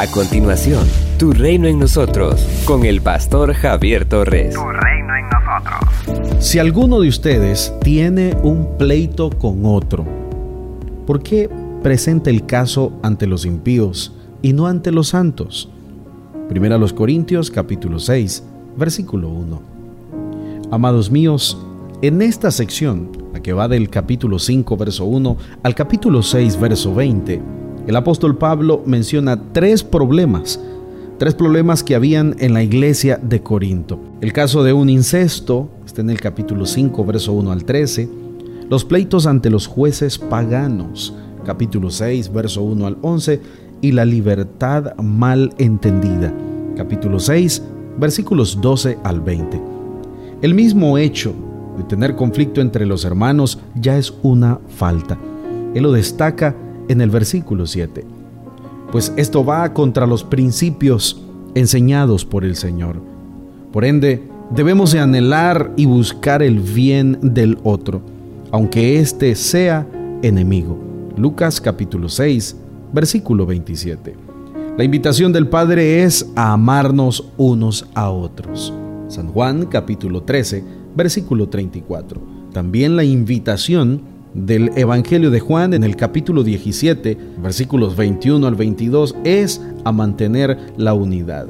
A continuación, Tu Reino en Nosotros, con el pastor Javier Torres. Tu Reino en Nosotros. Si alguno de ustedes tiene un pleito con otro, ¿por qué presenta el caso ante los impíos y no ante los santos? Primera los Corintios capítulo 6, versículo 1. Amados míos, en esta sección, la que va del capítulo 5, verso 1 al capítulo 6, verso 20, el apóstol Pablo menciona tres problemas, tres problemas que habían en la iglesia de Corinto. El caso de un incesto, está en el capítulo 5, verso 1 al 13, los pleitos ante los jueces paganos, capítulo 6, verso 1 al 11, y la libertad mal entendida, capítulo 6, versículos 12 al 20. El mismo hecho de tener conflicto entre los hermanos ya es una falta. Él lo destaca en el versículo 7. Pues esto va contra los principios enseñados por el Señor. Por ende, debemos de anhelar y buscar el bien del otro, aunque éste sea enemigo. Lucas capítulo 6, versículo 27. La invitación del Padre es a amarnos unos a otros. San Juan capítulo 13, versículo 34. También la invitación del Evangelio de Juan en el capítulo 17, versículos 21 al 22, es a mantener la unidad.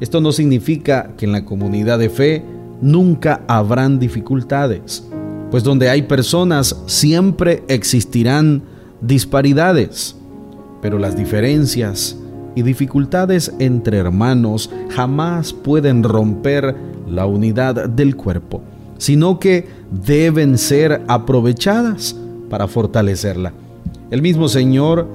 Esto no significa que en la comunidad de fe nunca habrán dificultades, pues donde hay personas siempre existirán disparidades, pero las diferencias y dificultades entre hermanos jamás pueden romper la unidad del cuerpo sino que deben ser aprovechadas para fortalecerla. El mismo Señor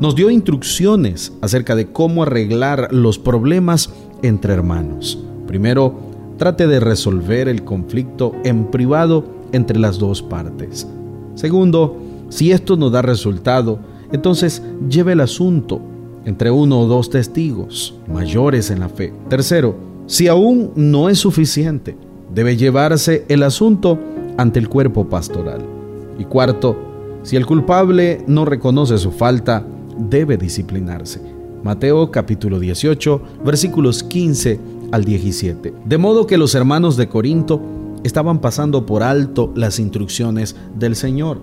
nos dio instrucciones acerca de cómo arreglar los problemas entre hermanos. Primero, trate de resolver el conflicto en privado entre las dos partes. Segundo, si esto no da resultado, entonces lleve el asunto entre uno o dos testigos mayores en la fe. Tercero, si aún no es suficiente, debe llevarse el asunto ante el cuerpo pastoral. Y cuarto, si el culpable no reconoce su falta, debe disciplinarse. Mateo capítulo 18, versículos 15 al 17. De modo que los hermanos de Corinto estaban pasando por alto las instrucciones del Señor.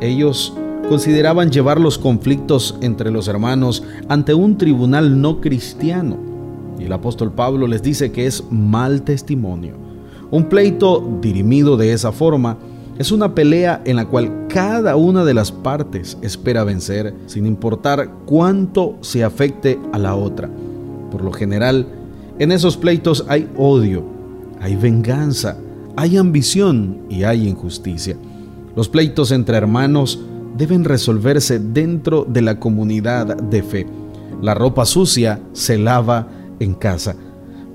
Ellos consideraban llevar los conflictos entre los hermanos ante un tribunal no cristiano. Y el apóstol Pablo les dice que es mal testimonio. Un pleito dirimido de esa forma es una pelea en la cual cada una de las partes espera vencer sin importar cuánto se afecte a la otra. Por lo general, en esos pleitos hay odio, hay venganza, hay ambición y hay injusticia. Los pleitos entre hermanos deben resolverse dentro de la comunidad de fe. La ropa sucia se lava en casa.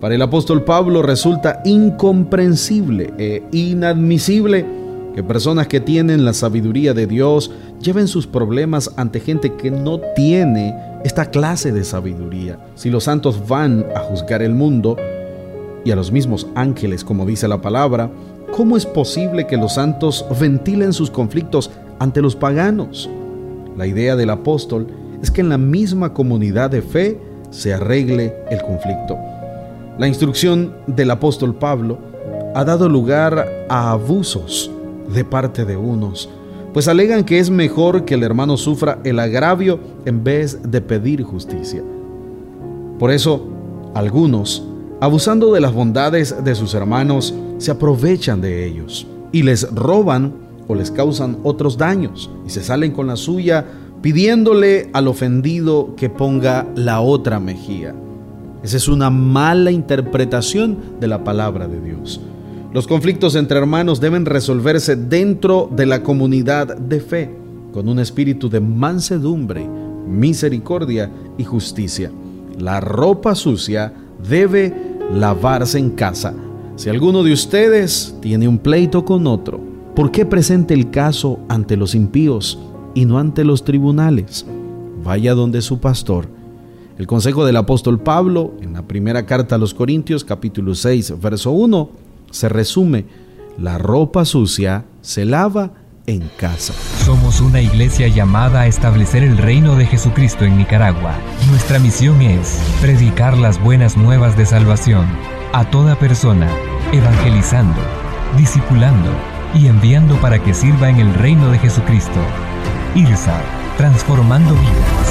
Para el apóstol Pablo resulta incomprensible e inadmisible que personas que tienen la sabiduría de Dios lleven sus problemas ante gente que no tiene esta clase de sabiduría. Si los santos van a juzgar el mundo y a los mismos ángeles, como dice la palabra, ¿cómo es posible que los santos ventilen sus conflictos ante los paganos? La idea del apóstol es que en la misma comunidad de fe se arregle el conflicto. La instrucción del apóstol Pablo ha dado lugar a abusos de parte de unos, pues alegan que es mejor que el hermano sufra el agravio en vez de pedir justicia. Por eso, algunos, abusando de las bondades de sus hermanos, se aprovechan de ellos y les roban o les causan otros daños y se salen con la suya pidiéndole al ofendido que ponga la otra mejilla. Esa es una mala interpretación de la palabra de Dios. Los conflictos entre hermanos deben resolverse dentro de la comunidad de fe, con un espíritu de mansedumbre, misericordia y justicia. La ropa sucia debe lavarse en casa. Si alguno de ustedes tiene un pleito con otro, ¿por qué presente el caso ante los impíos y no ante los tribunales? Vaya donde su pastor el consejo del apóstol Pablo en la primera carta a los Corintios capítulo 6 verso 1 se resume, la ropa sucia se lava en casa. Somos una iglesia llamada a establecer el reino de Jesucristo en Nicaragua. Nuestra misión es predicar las buenas nuevas de salvación a toda persona, evangelizando, discipulando y enviando para que sirva en el reino de Jesucristo. IRSA, transformando vidas.